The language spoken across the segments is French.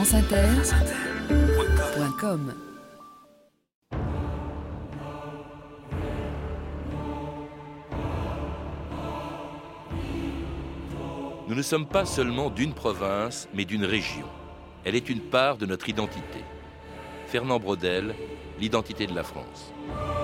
franceinter.com Nous ne sommes pas seulement d'une province, mais d'une région. Elle est une part de notre identité. Fernand Braudel, L'identité de la France. «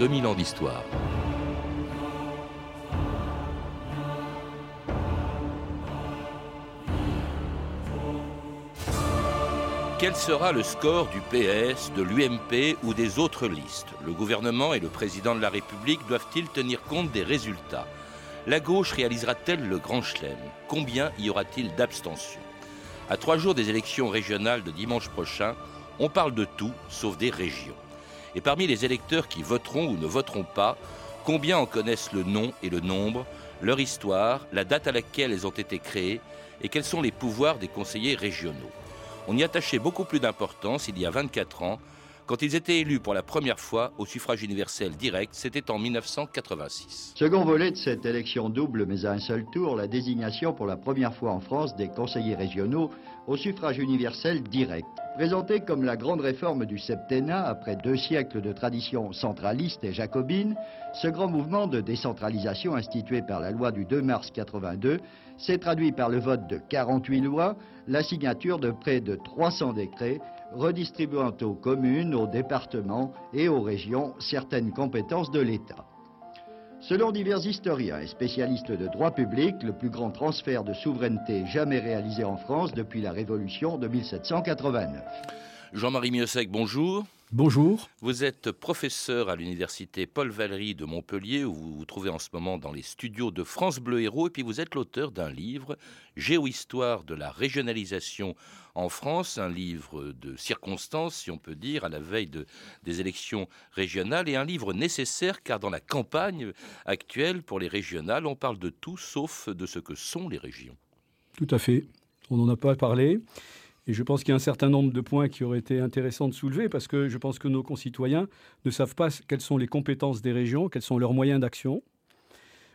2000 ans d'histoire. Quel sera le score du PS, de l'UMP ou des autres listes? Le gouvernement et le président de la République doivent-ils tenir compte des résultats? La gauche réalisera-t-elle le grand chelem? Combien y aura-t-il d'abstention À trois jours des élections régionales de dimanche prochain, on parle de tout sauf des régions. Et parmi les électeurs qui voteront ou ne voteront pas, combien en connaissent le nom et le nombre, leur histoire, la date à laquelle elles ont été créées et quels sont les pouvoirs des conseillers régionaux? On y attachait beaucoup plus d'importance il y a 24 ans, quand ils étaient élus pour la première fois au suffrage universel direct, c'était en 1986. Second volet de cette élection double mais à un seul tour, la désignation pour la première fois en France des conseillers régionaux au suffrage universel direct. Présenté comme la grande réforme du septennat après deux siècles de tradition centraliste et jacobine, ce grand mouvement de décentralisation institué par la loi du 2 mars 82 s'est traduit par le vote de 48 lois, la signature de près de 300 décrets redistribuant aux communes, aux départements et aux régions certaines compétences de l'État. Selon divers historiens et spécialistes de droit public, le plus grand transfert de souveraineté jamais réalisé en France depuis la Révolution de 1789. Jean-Marie Miossec, bonjour. Bonjour. Vous êtes professeur à l'université Paul Valéry de Montpellier, où vous vous trouvez en ce moment dans les studios de France Bleu Héros, et puis vous êtes l'auteur d'un livre, Géohistoire de la régionalisation en France, un livre de circonstances, si on peut dire, à la veille de, des élections régionales, et un livre nécessaire car dans la campagne actuelle pour les régionales, on parle de tout sauf de ce que sont les régions. Tout à fait. On n'en a pas parlé. Et je pense qu'il y a un certain nombre de points qui auraient été intéressants de soulever parce que je pense que nos concitoyens ne savent pas quelles sont les compétences des régions, quels sont leurs moyens d'action.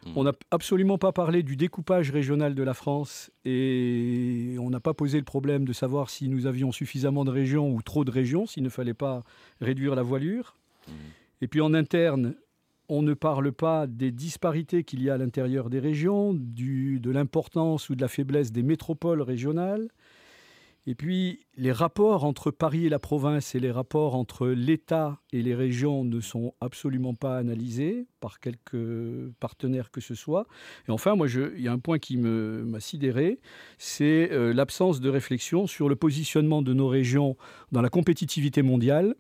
Mmh. On n'a absolument pas parlé du découpage régional de la France et on n'a pas posé le problème de savoir si nous avions suffisamment de régions ou trop de régions, s'il ne fallait pas réduire la voilure. Mmh. Et puis en interne, on ne parle pas des disparités qu'il y a à l'intérieur des régions, du, de l'importance ou de la faiblesse des métropoles régionales. Et puis, les rapports entre Paris et la province et les rapports entre l'État et les régions ne sont absolument pas analysés par quelques partenaires que ce soit. Et enfin, moi, il y a un point qui m'a sidéré, c'est euh, l'absence de réflexion sur le positionnement de nos régions dans la compétitivité mondiale,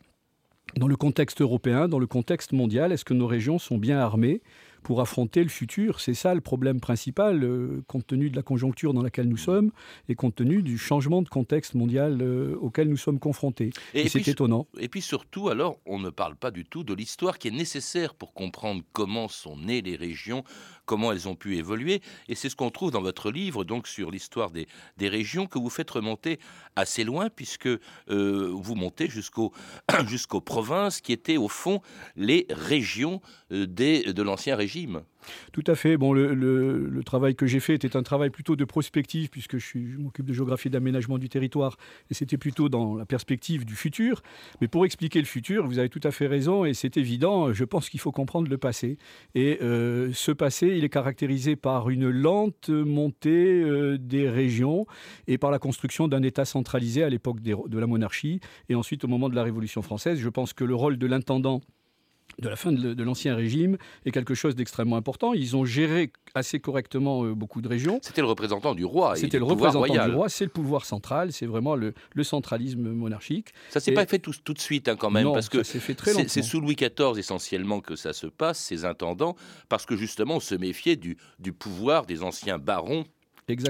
dans le contexte européen, dans le contexte mondial. Est-ce que nos régions sont bien armées? Pour affronter le futur. C'est ça le problème principal, euh, compte tenu de la conjoncture dans laquelle nous sommes et compte tenu du changement de contexte mondial euh, auquel nous sommes confrontés. Et, et c'est étonnant. Et puis surtout, alors, on ne parle pas du tout de l'histoire qui est nécessaire pour comprendre comment sont nées les régions, comment elles ont pu évoluer. Et c'est ce qu'on trouve dans votre livre, donc sur l'histoire des, des, régions, que vous faites remonter assez loin, puisque euh, vous montez jusqu'au, jusqu'aux provinces qui étaient au fond les régions des, de l'ancien régime. Tout à fait. Bon, le, travail que j'ai fait était un travail plutôt de prospective, puisque je, je m'occupe de géographie et d'aménagement du territoire, et c'était plutôt dans la perspective du futur. Mais pour expliquer le futur, vous avez tout à fait raison, et c'est évident, je pense qu'il faut comprendre le passé. Et euh, ce passé, il est caractérisé par une lente montée euh, des régions et par la construction d'un État centralisé à l'époque de la monarchie, et ensuite au moment de la Révolution française. Je pense que le rôle de l'intendant de la fin de, de l'ancien régime est quelque chose d'extrêmement important. Ils ont géré assez correctement euh, beaucoup de régions. C'était le représentant du roi. C'était le, représentant royal. du roi, c'est le pouvoir central, c'est vraiment le, le, centralisme monarchique. Ça s'est pas fait tout, tout, de suite hein, quand même, non, parce que c'est sous Louis XIV essentiellement que ça se passe, ces intendants, parce que justement on se méfiait du, du pouvoir des anciens barons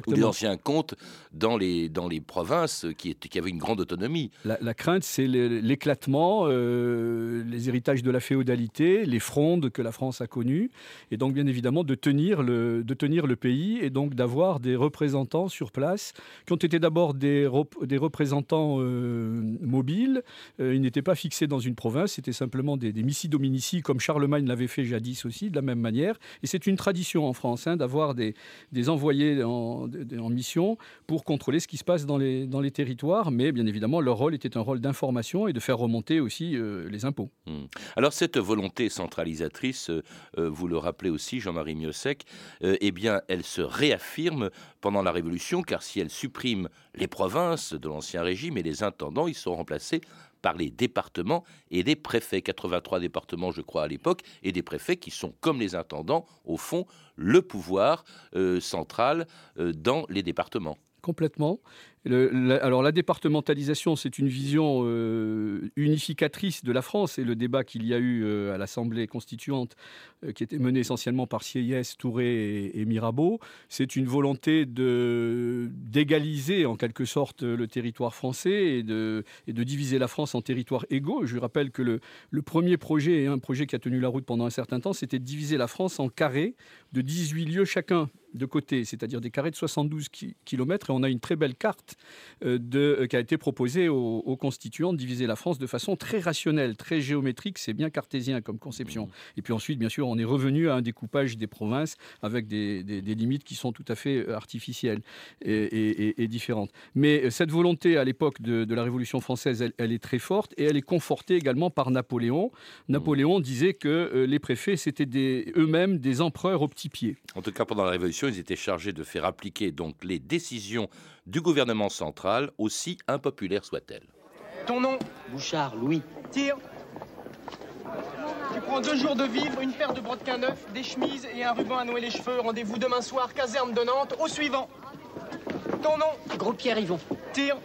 ou des anciens comtes dans les, dans les provinces qui, qui avaient une grande autonomie. La, crainte, c'est l'éclatement, euh, les héritages de la féodalité, les frondes que la France a connues, et donc bien évidemment de tenir le, de tenir le pays et donc d'avoir des représentants sur place qui ont été d'abord des, des représentants euh, mobiles. Euh, ils n'étaient pas fixés dans une province, c'était simplement des, des missi dominici comme Charlemagne l'avait fait jadis aussi, de la même manière. Et c'est une tradition en France hein, d'avoir des, des envoyés en en, mission pour contrôler ce qui se passe dans les, territoires, mais bien évidemment, leur rôle était un rôle d'information et de faire remonter aussi euh, les impôts. Hmm. Alors cette volonté centralisatrice, euh, euh, vous le rappelez aussi, Jean-Marie Miossec, eh bien, elle se réaffirme pendant la Révolution, car si elle supprime les provinces de l'Ancien Régime et les intendants, ils sont remplacés par les départements et des préfets. 83 départements, je crois, à l'époque, et des préfets qui sont, comme les intendants, au fond, le pouvoir euh, central euh, dans les départements. Complètement. Alors la départementalisation, c'est une vision euh, unificatrice de la France. Et le débat qu'il y a eu euh, à l'Assemblée constituante, euh, qui était mené essentiellement par Sieyès, Touré et, Mirabeau, c'est une volonté d'égaliser en quelque sorte le territoire français et de, et diviser la France en territoires égaux. Je rappelle que le, le premier projet, un projet qui a tenu la route pendant un certain temps, c'était de diviser la France en carrés de 18 lieux chacun de côté, c'est-à-dire des carrés de 72 km, et on a une très belle carte euh, de, euh, qui a été proposé aux, constituants de diviser la France de façon très rationnelle, très géométrique. C'est bien cartésien comme conception. Mmh. Et puis ensuite, bien sûr, on est revenu à un découpage des provinces avec des, limites qui sont tout à fait euh, artificielles et, différentes. Mais cette volonté à l'époque de, la Révolution française, elle, est très forte et elle est confortée également par Napoléon. Mmh. Napoléon disait que les préfets, c'était eux-mêmes des empereurs au petit pied. En tout cas, pendant la Révolution, ils étaient chargés de faire appliquer donc les décisions du gouvernement central, aussi impopulaire soit-elle. Ton nom Bouchard, Louis. Tire. Tu prends deux jours de vivre, une paire de brodequins neufs, des chemises et un ruban à nouer les cheveux. Rendez-vous demain soir, caserne de Nantes, au suivant. Ton nom Gros Pierre Yvon. Tire.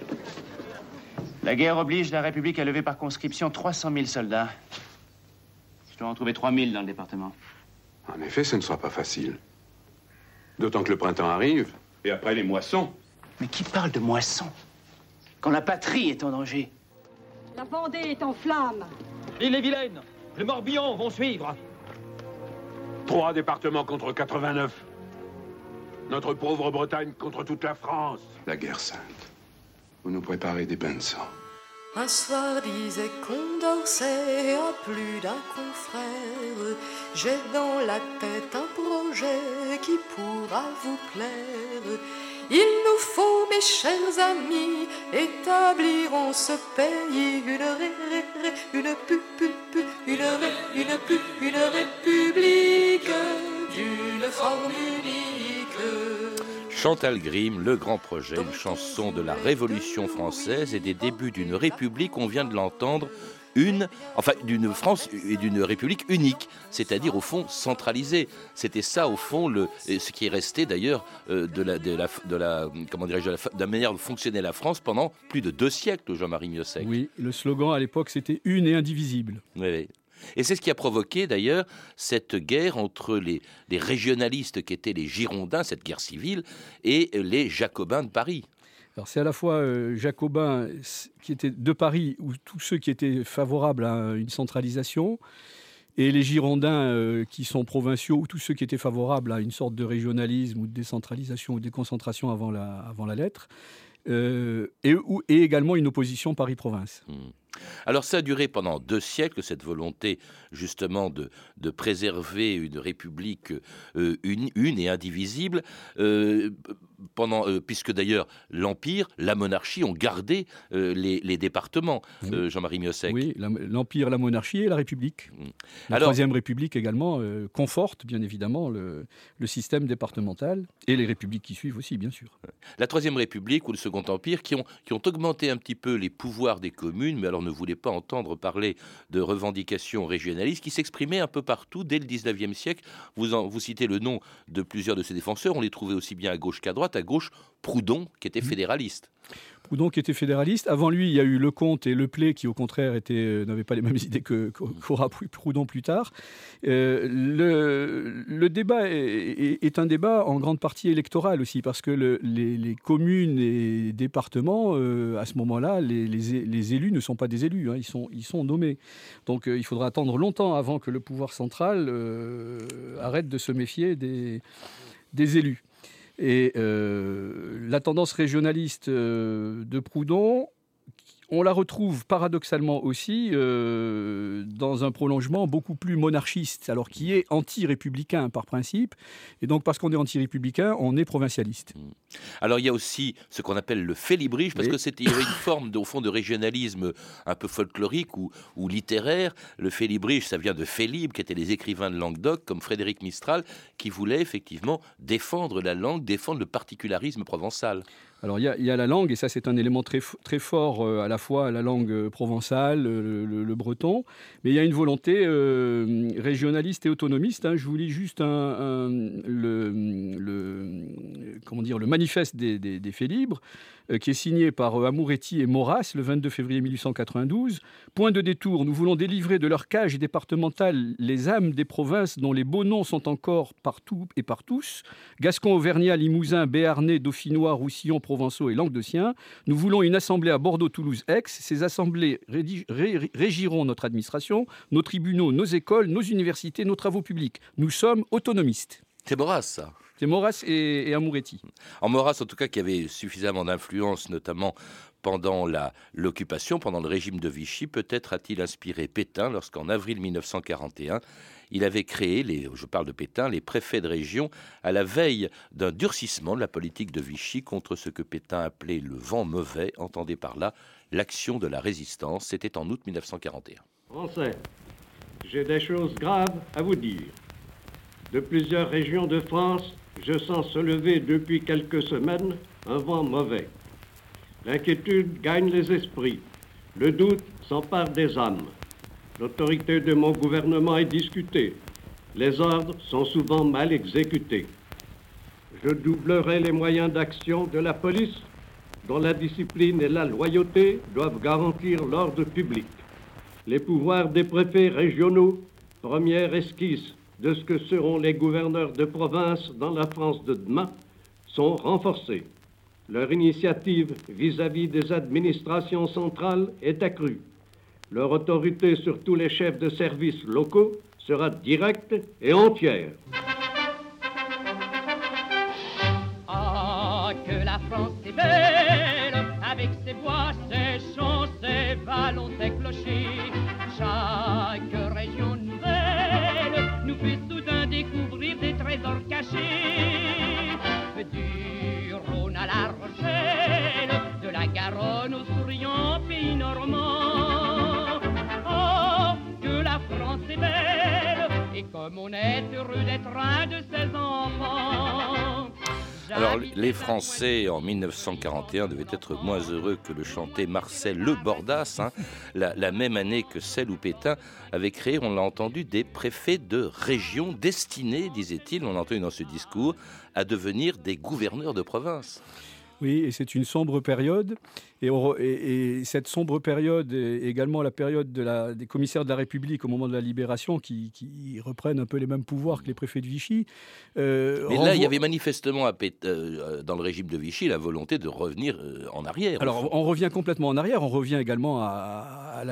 La guerre oblige la République à lever par conscription 300 000 soldats. Je dois en trouver 3 000 dans le département. En effet, ce ne sera pas facile. D'autant que le printemps arrive, et après les moissons. Mais qui parle de moisson Quand la patrie est en danger? La Vendée est en flammes. L'île est vilaine. Les Morbihan vont suivre. Trois départements contre 89. Notre pauvre Bretagne contre toute la France. La guerre sainte. Vous nous préparez des bains de sang. Un soir disait Condorcet à plus d'un confrère, j'ai dans la tête un projet qui pourra vous plaire. Il nous faut, mes chers amis, établir en ce pays une ré, une pu, une ré, une pu, une république d'une forme unique. Chantal Grimm, Le Grand Projet, une chanson de la Révolution française et des débuts d'une république, on vient de l'entendre, une, enfin d'une France et d'une République unique, c'est-à-dire au fond centralisée. C'était ça au fond le, ce qui est resté d'ailleurs euh, de la, de la, de la, comment dirais-je, de la, manière de fonctionner la France pendant plus de deux siècles, Jean-Marie Miossec. Oui, le slogan à l'époque c'était une et indivisible. Oui, Et c'est ce qui a provoqué d'ailleurs cette guerre entre les, les, régionalistes qui étaient les Girondins, cette guerre civile, et les Jacobins de Paris. Alors c'est à la fois euh, Jacobin qui était de Paris ou tous ceux qui étaient favorables à une centralisation et les Girondins euh, qui sont provinciaux ou tous ceux qui étaient favorables à une sorte de régionalisme ou de décentralisation ou de déconcentration avant la, avant la lettre. Euh, et, et, également une opposition Paris-Province. Mmh. Alors ça a duré pendant deux siècles, cette volonté justement de, de préserver une république euh, une, une, et indivisible, euh, pendant, euh, puisque d'ailleurs l'Empire, la monarchie ont gardé les, les, départements, Jean-Marie Miossec. Oui, l'Empire, la monarchie et la République. Mmh. La Troisième République également conforte bien évidemment le, le, système départemental et les républiques qui suivent aussi, bien sûr. La Troisième République ou le Second Empire qui ont, qui ont augmenté un petit peu les pouvoirs des communes, mais alors ne voulait pas entendre parler de revendications régionalistes qui s'exprimaient un peu partout dès le 19e siècle. Vous, en, vous citez le nom de plusieurs de ces défenseurs, on les trouvait aussi bien à gauche qu'à droite, à gauche Proudhon qui était mmh. fédéraliste. Proudhon qui était fédéraliste. Avant lui, il y a eu Lecomte et Leplay qui, au contraire, euh, n'avaient pas les mêmes idées qu'aura Proudhon plus tard. Euh, le, débat est, un débat en grande partie électoral aussi, parce que les, communes et départements, euh, à ce moment-là, les, élus ne sont pas des élus, hein, ils, sont, ils sont nommés. Donc il faudra attendre longtemps avant que le pouvoir central arrête de se méfier des, des élus. Et euh, la tendance régionaliste euh, de Proudhon, on la retrouve paradoxalement aussi euh, dans un prolongement beaucoup plus monarchiste, alors qui est anti-républicain par principe. Et donc, parce qu'on est anti-républicain, on est provincialiste. Mmh. Alors, il y a aussi ce qu'on appelle le félibrige, parce qu'il y avait une forme, au fond, de régionalisme un peu folklorique ou, ou littéraire. Le félibrige, ça vient de Félibre, qui étaient les écrivains de Languedoc, comme Frédéric Mistral, qui voulaient effectivement défendre la langue, défendre le particularisme provençal. Alors il y, a la langue, et ça c'est un élément très, fort euh, à la fois la langue euh, provençale, le, breton, mais il y a une volonté euh, régionaliste et autonomiste. Hein. Je vous lis juste comment le manifeste des, des faits libres. Euh, qui est signé par euh, Amouretti et Maurras le 22 février 1892. Point de détour, nous voulons délivrer de leur cage départementale les âmes des provinces dont les beaux noms sont encore partout et par tous. Gascon, Auvergnat, Limousin, Béarnais, Dauphinois, Roussillon, Provençaux et Languedociens. Nous voulons une assemblée à Bordeaux, Toulouse, Aix. Ces assemblées régiront notre administration, nos tribunaux, nos écoles, nos universités, nos travaux publics. Nous sommes autonomistes. C'est Maurras, ça. C'est Maurras et, Amouretti. En Maurras, en tout cas, qui avait suffisamment d'influence, notamment pendant l'occupation, pendant le régime de Vichy, peut-être a-t-il inspiré Pétain lorsqu'en avril 1941, il avait créé, les, je parle de Pétain, les préfets de région à la veille d'un durcissement de la politique de Vichy contre ce que Pétain appelait le vent mauvais, entendez par là l'action de la résistance. C'était en août 1941. Français, j'ai des choses graves à vous dire. De plusieurs régions de France, je sens se lever depuis quelques semaines un vent mauvais. L'inquiétude gagne les esprits. Le doute s'empare des âmes. L'autorité de mon gouvernement est discutée. Les ordres sont souvent mal exécutés. Je doublerai les moyens d'action de la police, dont la discipline et la loyauté doivent garantir l'ordre public. Les pouvoirs des préfets régionaux, première esquisse de ce que seront les gouverneurs de province dans la France de demain sont renforcés. Leur initiative vis-à-vis des administrations centrales est accrue. Leur autorité sur tous les chefs de services locaux sera directe et entière. Ah, que la France est belle, avec ses bois, ses champs, ses vallons, ses clochers. Du Rhône à la Rochelle, de la Garonne au souriant pays normand. Oh, que la France est belle, et comme on est heureux d'être un de ses enfants. Alors, les Français en 1941 devaient être moins heureux que le chantait Marcel Le Bordas, hein, la, même année que celle où Pétain avait créé, on l'a entendu, des préfets de région destinés, disait-il, on l'a entendu dans ce discours, à devenir des gouverneurs de province. Oui, et c'est une sombre période. Et, cette sombre période est également la période des commissaires de la République au moment de la libération qui, reprennent un peu les mêmes pouvoirs que les préfets de Vichy. Euh, Mais là, il y avait manifestement à euh, dans le régime de Vichy la volonté de revenir euh, en arrière. Alors, on revient complètement en arrière. On revient également à,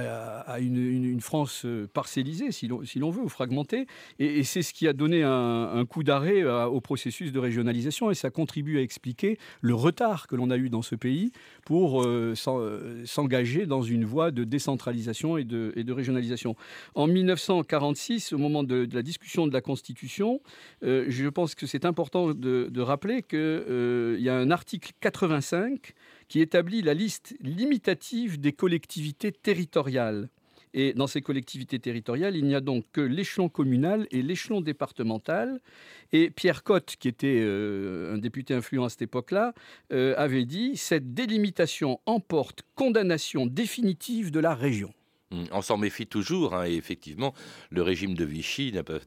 une, France parcellisée, si l'on veut, ou fragmentée. Et, c'est ce qui a donné un coup d'arrêt au processus de régionalisation. Et ça contribue à expliquer le retard que l'on a eu dans ce pays pour euh, euh, s'engager dans une voie de décentralisation et de, régionalisation. En 1946, au moment de, la discussion de la Constitution, euh, je pense que c'est important de rappeler qu'il y a un article 85 qui établit la liste limitative des collectivités territoriales. Et dans ces collectivités territoriales, il n'y a donc que l'échelon communal et l'échelon départemental. Et Pierre Cotte, qui était euh, un député influent à cette époque-là, euh, avait dit Cette délimitation emporte condamnation définitive de la région. Hum, on s'en méfie toujours, hein, et effectivement, le régime de Vichy n'a pas,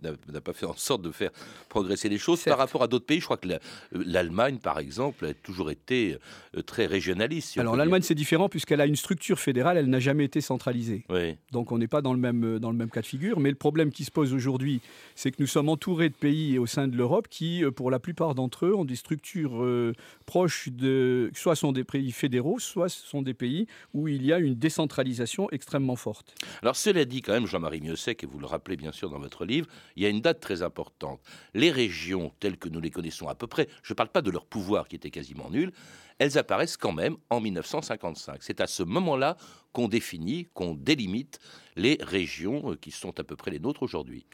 pas, fait en sorte de faire progresser les choses par rapport à d'autres pays. Je crois que euh, l'Allemagne, par exemple, a toujours été euh, très régionaliste. Alors l'Allemagne, c'est différent puisqu'elle a une structure fédérale, elle n'a jamais été centralisée. Donc on n'est pas dans le, même, euh, dans le même cas de figure. Mais le problème qui se pose aujourd'hui, c'est que nous sommes entourés de pays au sein de l'Europe qui, pour la plupart d'entre eux, ont des structures proches de... soit sont des pays fédéraux, soit sont des pays où il y a une décentralisation extrêmement forte. Alors cela dit quand même, Jean-Marie Miossec, et vous le rappelez bien sûr dans votre livre, il y a une date très importante. Les régions telles que nous les connaissons à peu près, je ne parle pas de leur pouvoir qui était quasiment nul, elles apparaissent quand même en 1955. C'est à ce moment-là qu'on définit, qu'on délimite les régions euh, qui sont à peu près les nôtres aujourd'hui.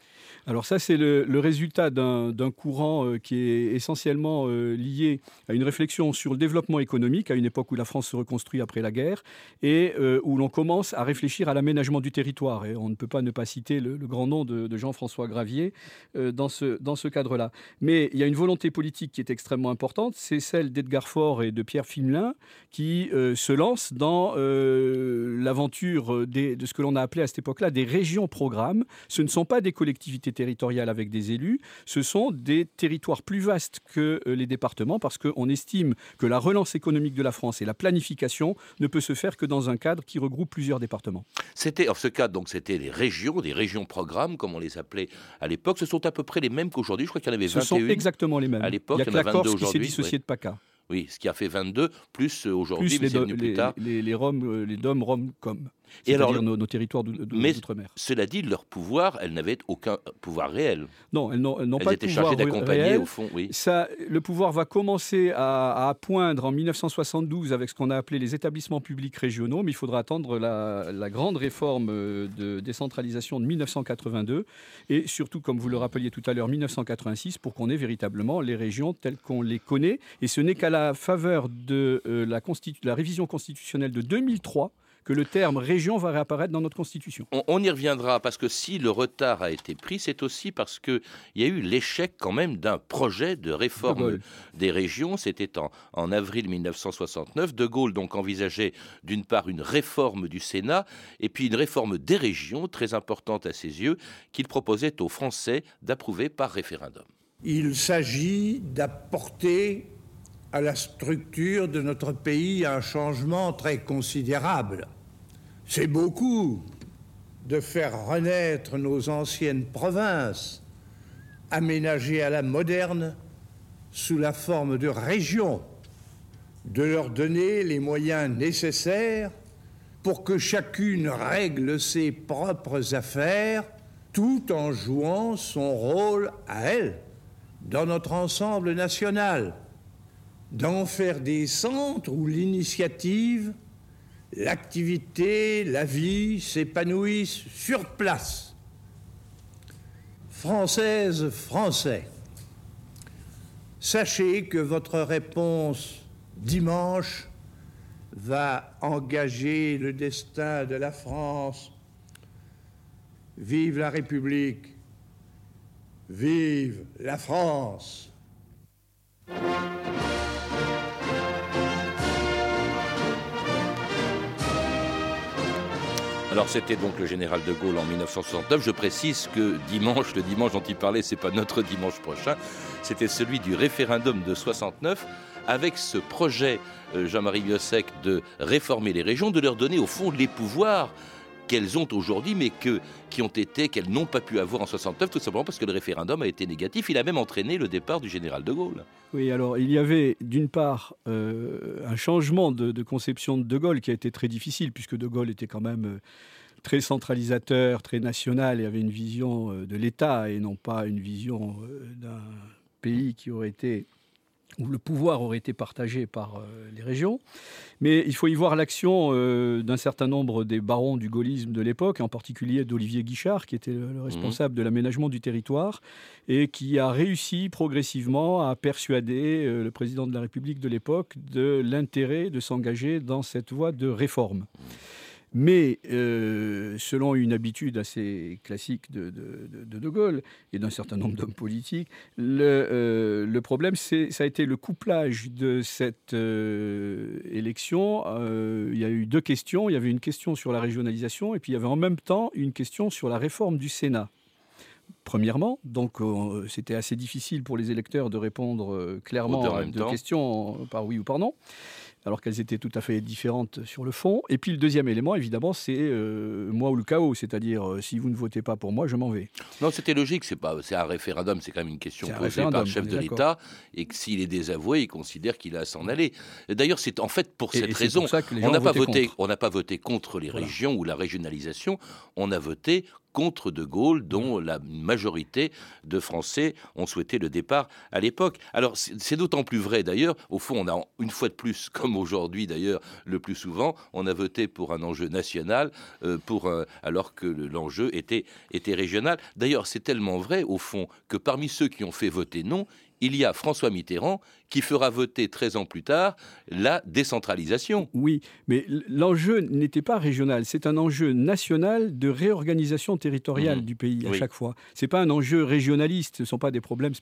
Alors ça, c'est le, résultat d'un courant euh, qui est essentiellement euh, lié à une réflexion sur le développement économique, à une époque où la France se reconstruit après la guerre, et où l'on commence à réfléchir à l'aménagement du territoire. Et on ne peut pas ne pas citer le, grand nom de, Jean-François Gravier dans ce, dans ce cadre-là. Mais il y a une volonté politique qui est extrêmement importante, c'est celle d'Edgar Faure et de Pierre Fimelin, qui se lancent dans l'aventure de ce que l'on a appelé à cette époque-là des régions-programmes. Ce ne sont pas des collectivités territoriales avec des élus, ce sont des territoires plus vastes que euh, les départements parce qu'on estime que la relance économique de la France et la planification ne peut se faire que dans un cadre qui regroupe plusieurs départements. C'était, en ce cadre, donc c'était des régions, des régions-programmes, comme on les appelait à l'époque. Ce sont à peu près les mêmes qu'aujourd'hui. Je crois qu'il y en avait 21. Ce sont exactement les mêmes. À l'époque, il y a que la Corse qui s'est dissociée de PACA. Oui, ce qui a fait 22, plus euh, aujourd'hui, mais les, plus tard. Les, les, Roms, euh, les DOM, Rom, Com. Et alors, nos, nos territoires d'outre-mer. Cela dit, leur pouvoir, elles n'avaient aucun pouvoir réel. Non, elles n'ont pas de pouvoir étaient chargées d'accompagner, au fond, oui. Ça, le pouvoir va commencer à, poindre en 1972 avec ce qu'on a appelé les établissements publics régionaux, mais il faudra attendre la, la, grande réforme euh, de décentralisation de 1982 et surtout, comme vous le rappeliez tout à l'heure, 1986 pour qu'on ait véritablement les régions telles qu'on les connaît. Et ce n'est qu'à la faveur de euh, la, la révision constitutionnelle de 2003 que le terme région va réapparaître dans notre Constitution. On, y reviendra parce que si le retard a été pris, c'est aussi parce qu'il y a eu l'échec quand même d'un projet de réforme des régions. C'était en, en, avril 1969. De Gaulle donc envisageait d'une part une réforme du Sénat et puis une réforme des régions, très importante à ses yeux, qu'il proposait aux Français d'approuver par référendum. Il s'agit d'apporter à la structure de notre pays un changement très considérable. C'est beaucoup de faire renaître nos anciennes provinces, aménagées à la moderne, sous la forme de régions, de leur donner les moyens nécessaires pour que chacune règle ses propres affaires tout en jouant son rôle à elle dans notre ensemble national, d'en faire des centres où l'initiative l'activité, la vie s'épanouissent sur place. Françaises, Français, sachez que votre réponse dimanche va engager le destin de la France. Vive la République, vive la France. Alors c'était donc le général de Gaulle en 1969. Je précise que dimanche, le dimanche dont il parlait, c'est pas notre dimanche prochain, c'était celui du référendum de 69 avec ce projet, euh, Jean-Marie Biossec, de réformer les régions, de leur donner au fond les pouvoirs qu'elles ont aujourd'hui, mais que, qui ont été, qu'elles n'ont pas pu avoir en 69, tout simplement parce que le référendum a été négatif. Il a même entraîné le départ du général de Gaulle. Oui, alors il y avait d'une part euh, un changement de, conception de De Gaulle qui a été très difficile, puisque De Gaulle était quand même euh, très centralisateur, très national et avait une vision euh, de l'État et non pas une vision d'un pays qui aurait été où le pouvoir aurait été partagé par euh, les régions. Mais il faut y voir l'action euh, d'un certain nombre des barons du gaullisme de l'époque, en particulier d'Olivier Guichard, qui était le, responsable de l'aménagement du territoire, et qui a réussi progressivement à persuader euh, le président de la République de l'époque de l'intérêt de s'engager dans cette voie de réforme. Mais selon une habitude assez classique de De, Gaulle et d'un certain nombre d'hommes politiques, le, le problème, ça a été le couplage de cette élection. il y a eu deux questions. Il y avait une question sur la régionalisation et puis il y avait en même temps une question sur la réforme du Sénat premièrement. Donc, euh, c'était assez difficile pour les électeurs de répondre euh, clairement à deux questions par oui ou par non alors qu'elles étaient tout à fait différentes sur le fond. Et puis le deuxième élément, évidemment, c'est euh, moi ou le chaos, c'est-à-dire si vous ne votez pas pour moi, je m'en vais. Non, c'était logique, c'est pas, c'est un référendum, c'est quand même une question posée par le chef de l'État, et que s'il est désavoué, il considère qu'il a à s'en aller. D'ailleurs, c'est en fait pour cette raison, on n'a pas voté, on n'a pas voté contre les régions ou la régionalisation, on a voté contre De Gaulle, dont la majorité de Français ont souhaité le départ à l'époque. Alors c'est d'autant plus vrai d'ailleurs, au fond on a une fois de plus, comme aujourd'hui d'ailleurs le plus souvent, on a voté pour un enjeu national, euh, pour, alors que l'enjeu était, était régional. D'ailleurs c'est tellement vrai au fond que parmi ceux qui ont fait voter non, il y a François Mitterrand qui fera voter 13 ans plus tard la décentralisation. Oui, mais l'enjeu n'était pas régional, c'est un enjeu national de réorganisation territoriale mmh. du pays à chaque fois. Ce n'est pas un enjeu régionaliste, ce ne sont pas des problèmes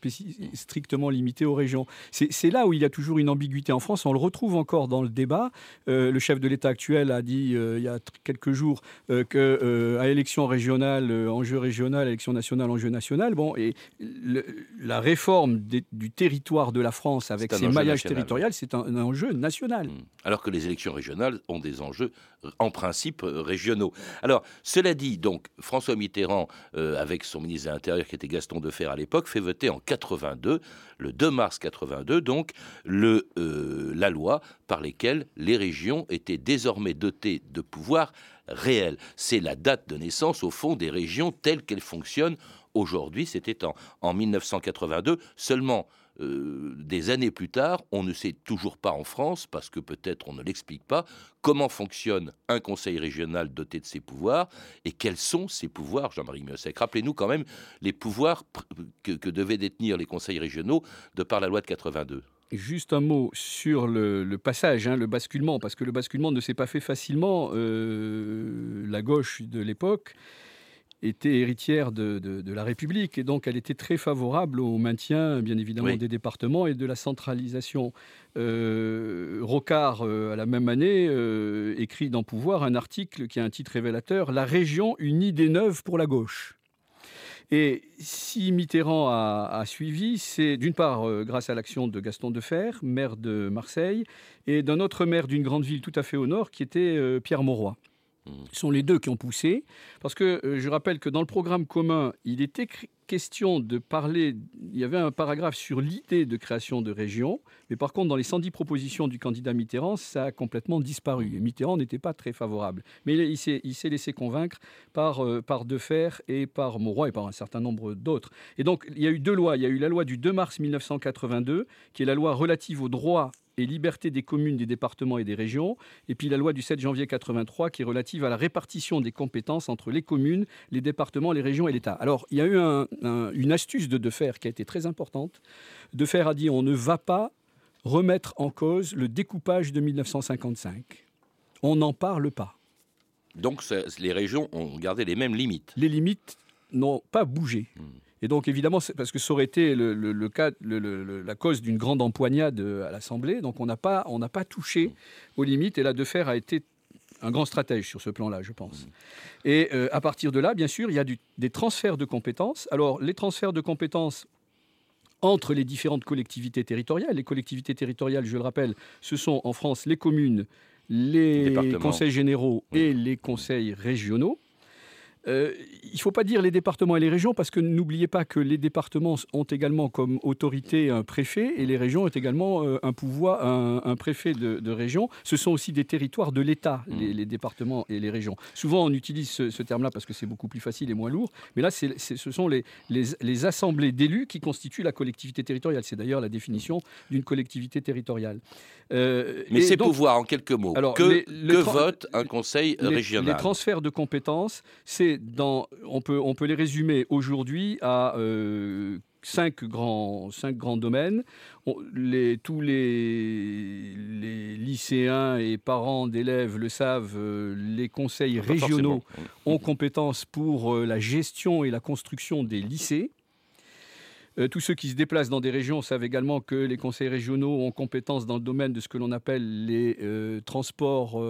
strictement limités aux régions. C'est là où il y a toujours une ambiguïté en France, on le retrouve encore dans le débat. Euh, le chef de l'État actuel a dit euh, il y a quelques jours euh, que à élection régionale, enjeu régional, élection nationale, enjeu national. Bon, et la réforme du territoire de la France avec ces maillages territoriaux, c'est un, enjeu national. Hmm. Alors que les élections régionales ont des enjeux euh, en principe euh, régionaux. Alors, cela dit, donc, François Mitterrand, euh, avec son ministre de l'Intérieur qui était Gaston Defer à l'époque, fait voter en 82, le 2 mars 82, donc, le, la loi par laquelle les régions étaient désormais dotées de pouvoirs réels. C'est la date de naissance, au fond, des régions telles qu'elles fonctionnent aujourd'hui. C'était en, en 1982. Seulement euh, des années plus tard, on ne sait toujours pas en France, parce que peut-être on ne l'explique pas, comment fonctionne un conseil régional doté de ses pouvoirs et quels sont ses pouvoirs, Jean-Marie Miossec. Rappelez-nous quand même les pouvoirs que, devaient détenir les conseils régionaux de par la loi de 82. Juste un mot sur le, passage, hein, le basculement, parce que le basculement ne s'est pas fait facilement. Euh, la gauche de l'époque était héritière de, la République et donc elle était très favorable au maintien, bien évidemment, des départements et de la centralisation. Euh, Rocard, euh, à la même année, euh, écrit dans Pouvoir un article qui a un titre révélateur La région, une idée neuve pour la gauche. Et si Mitterrand a, suivi, c'est d'une part grâce à l'action de Gaston Defer, maire de Marseille, et d'un autre maire d'une grande ville tout à fait au nord, qui était Pierre Mauroy. Ce sont les deux qui ont poussé. Parce que euh, je rappelle que dans le programme commun, il était question de parler, il y avait un paragraphe sur l'idée de création de régions, mais par contre, dans les 110 propositions du candidat Mitterrand, ça a complètement disparu. Mitterrand n'était pas très favorable. Mais il s'est laissé convaincre par, euh, par Defer et par Mauroy et par un certain nombre d'autres. Et donc, il y a eu deux lois. Il y a eu la loi du 2 mars 1982, qui est la loi relative aux droits et liberté des communes, des départements et des régions, et puis la loi du 7 janvier 83 qui est relative à la répartition des compétences entre les communes, les départements, les régions et l'État. Alors, il y a eu une astuce de Defer qui a été très importante. Defer a dit on ne va pas remettre en cause le découpage de 1955. On n'en parle pas. Donc les régions ont gardé les mêmes limites. Les limites n'ont pas bougé. Hmm. Et donc, évidemment, parce que ça aurait été le, cas, la cause d'une grande empoignade à l'Assemblée. Donc, on n'a pas, pas touché aux limites. Et là, Defer a été un grand stratège sur ce plan-là, je pense. Et euh, à partir de là, bien sûr, il y a des transferts de compétences. Alors, les transferts de compétences entre les différentes collectivités territoriales. Les collectivités territoriales, je le rappelle, ce sont en France les communes, les conseils généraux et les conseils régionaux. Euh, il ne faut pas dire les départements et les régions parce que n'oubliez pas que les départements ont également comme autorité un préfet et les régions ont également euh, un pouvoir, un, préfet de, région. Ce sont aussi des territoires de l'État, mmh. les, départements et les régions. Souvent on utilise ce, terme-là parce que c'est beaucoup plus facile et moins lourd, mais là ce sont les, les, assemblées d'élus qui constituent la collectivité territoriale. C'est d'ailleurs la définition d'une collectivité territoriale. Euh, mais ces pouvoirs, en quelques mots, alors, que, que vote un conseil régional Les transferts de compétences, c'est dans, on peut, on peut les résumer aujourd'hui à cinq grands, cinq grands domaines. les, tous les, les, lycéens et parents d'élèves le savent, euh, les conseils régionaux ont compétence pour euh, la gestion et la construction des lycées. Euh, tous ceux qui se déplacent dans des régions savent également que les conseils régionaux ont compétence dans le domaine de ce que l'on appelle les transports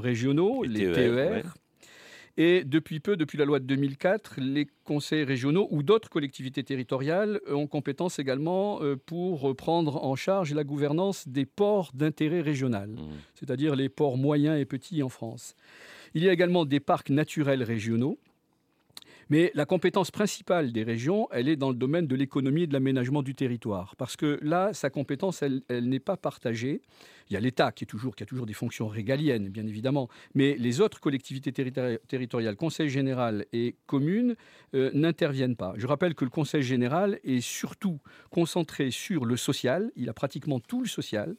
régionaux, les, TER. Et depuis peu, depuis la loi de 2004, les conseils régionaux ou d'autres collectivités territoriales ont compétence également euh, pour prendre en charge la gouvernance des ports d'intérêt régional, mmh. c'est-à-dire les ports moyens et petits en France. Il y a également des parcs naturels régionaux mais la compétence principale des régions, elle est dans le domaine de l'économie et de l'aménagement du territoire. Parce que là, sa compétence, elle, n'est pas partagée. Il y a l'État qui, a toujours des fonctions régaliennes, bien évidemment, mais les autres collectivités territoriales, Conseil général et communes, euh, n'interviennent pas. Je rappelle que le Conseil général est surtout concentré sur le social, il a pratiquement tout le social,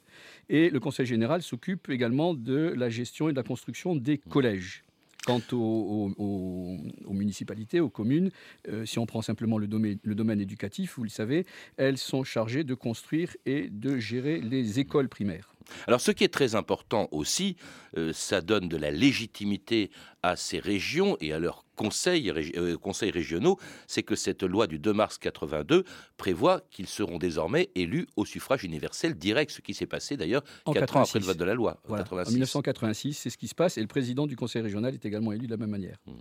et le Conseil général s'occupe également de la gestion et de la construction des collèges. Quant aux, municipalités, aux communes, euh, si on prend simplement le domaine, éducatif, vous le savez, elles sont chargées de construire et de gérer les écoles primaires. Alors ce qui est très important aussi, euh, ça donne de la légitimité à ces régions et à leurs conseils, euh, conseils régionaux, c'est que cette loi du 2 mars 82 prévoit qu'ils seront désormais élus au suffrage universel direct, ce qui s'est passé d'ailleurs quatre ans après le vote de la loi. En, 1986, c'est ce qui se passe et le président du conseil régional est également élu de la même manière. Hmm.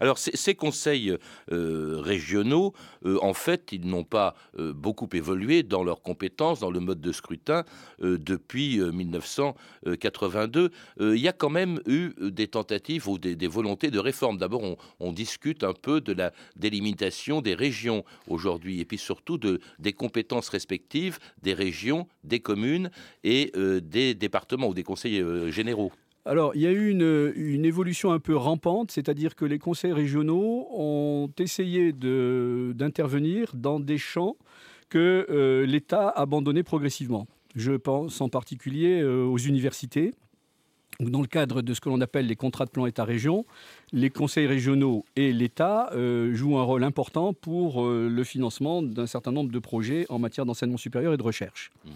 Alors ces, conseils euh, régionaux, en fait, ils n'ont pas beaucoup évolué dans leurs compétences, dans le mode de scrutin depuis 1982, euh, il y a quand même eu euh, des tentatives ou des, volontés de réforme. D'abord, on, discute un peu de la délimitation des régions aujourd'hui, et puis surtout de, des compétences respectives des régions, des communes et euh, des départements ou des conseils généraux. Alors, il y a eu une, évolution un peu rampante, c'est-à-dire que les conseils régionaux ont essayé d'intervenir dans des champs que l'État a abandonnés progressivement. Je pense en particulier euh, aux universités, où dans le cadre de ce que l'on appelle les contrats de plan État-région, les conseils régionaux et l'État euh, jouent un rôle important pour euh, le financement d'un certain nombre de projets en matière d'enseignement supérieur et de recherche. Mmh.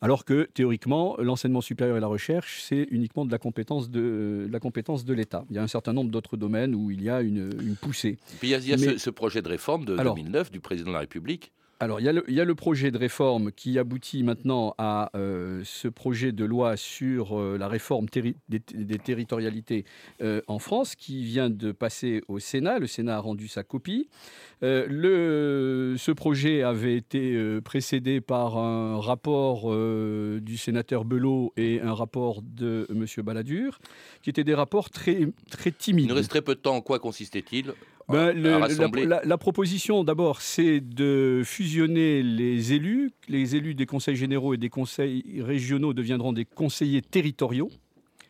Alors que théoriquement, l'enseignement supérieur et la recherche, c'est uniquement de la compétence de, la compétence de l'État. Il y a un certain nombre d'autres domaines où il y a une, poussée. il y a, ce, projet de réforme de 2009 du président de la République alors, il y, a le, projet de réforme qui aboutit maintenant à euh, ce projet de loi sur euh, la réforme des, territorialités euh, en France, qui vient de passer au Sénat. Le Sénat a rendu sa copie. Ce projet avait été précédé par un rapport du sénateur Belot et un rapport de M. Balladur, qui étaient des rapports très, très timides. Il nous reste très peu de temps. En quoi consistait-il? Ben, la, proposition, d'abord, c'est de fusionner les élus. Les élus des conseils généraux et des conseils régionaux deviendront des conseillers territoriaux.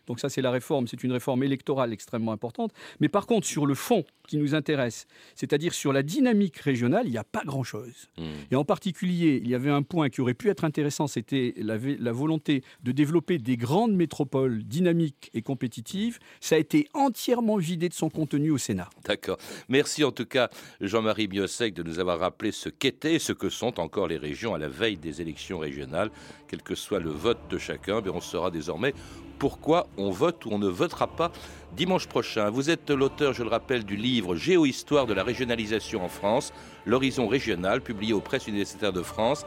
Donc ça, c'est la réforme, c'est une réforme électorale extrêmement importante. Mais par contre, sur le fond qui nous intéresse, c'est-à-dire sur la dynamique régionale, il n'y a pas grand-chose. Hmm. Et en particulier, il y avait un point qui aurait pu être intéressant, c'était la, la, volonté de développer des grandes métropoles dynamiques et compétitives. Ça a été entièrement vidé de son contenu au Sénat. D'accord. Merci en tout cas, Jean-Marie Biosec, de nous avoir rappelé ce qu'étaient et ce que sont encore les régions à la veille des élections régionales, quel que soit le vote de chacun. Mais on saura désormais pourquoi on vote ou on ne votera pas dimanche prochain. Vous êtes l'auteur, je le rappelle, du livre Géohistoire de la régionalisation en France, l'horizon régional, publié aux presses universitaires de France.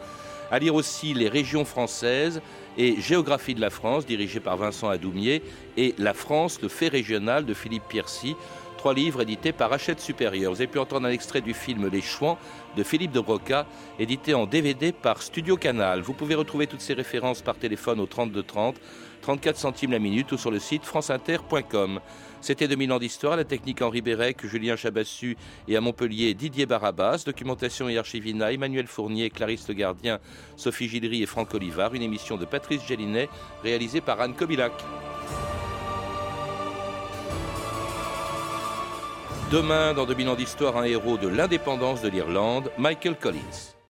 À lire aussi Les régions françaises et Géographie de la France, dirigé par Vincent Adoumier, et La France, le fait régional de Philippe Piercy trois livres édités par Hachette Supérieure. Vous avez pu entendre un extrait du film Les Chouans de Philippe de Broca, édité en DVD par Studio Canal. Vous pouvez retrouver toutes ces références par téléphone au 32 30, 34 centimes la minute ou sur le site franceinter.com. C'était 2000 ans d'histoire, la technique Henri Bérec, Julien Chabassu et à Montpellier Didier Barabas, documentation et archivina Emmanuel Fournier, Clarisse Le Gardien, Sophie Gilry et Franck Olivard, une émission de Patrice Gélinet réalisée par Anne Kobilac. Demain, dans 2000 ans d'histoire, un héros de l'indépendance de l'Irlande, Michael Collins.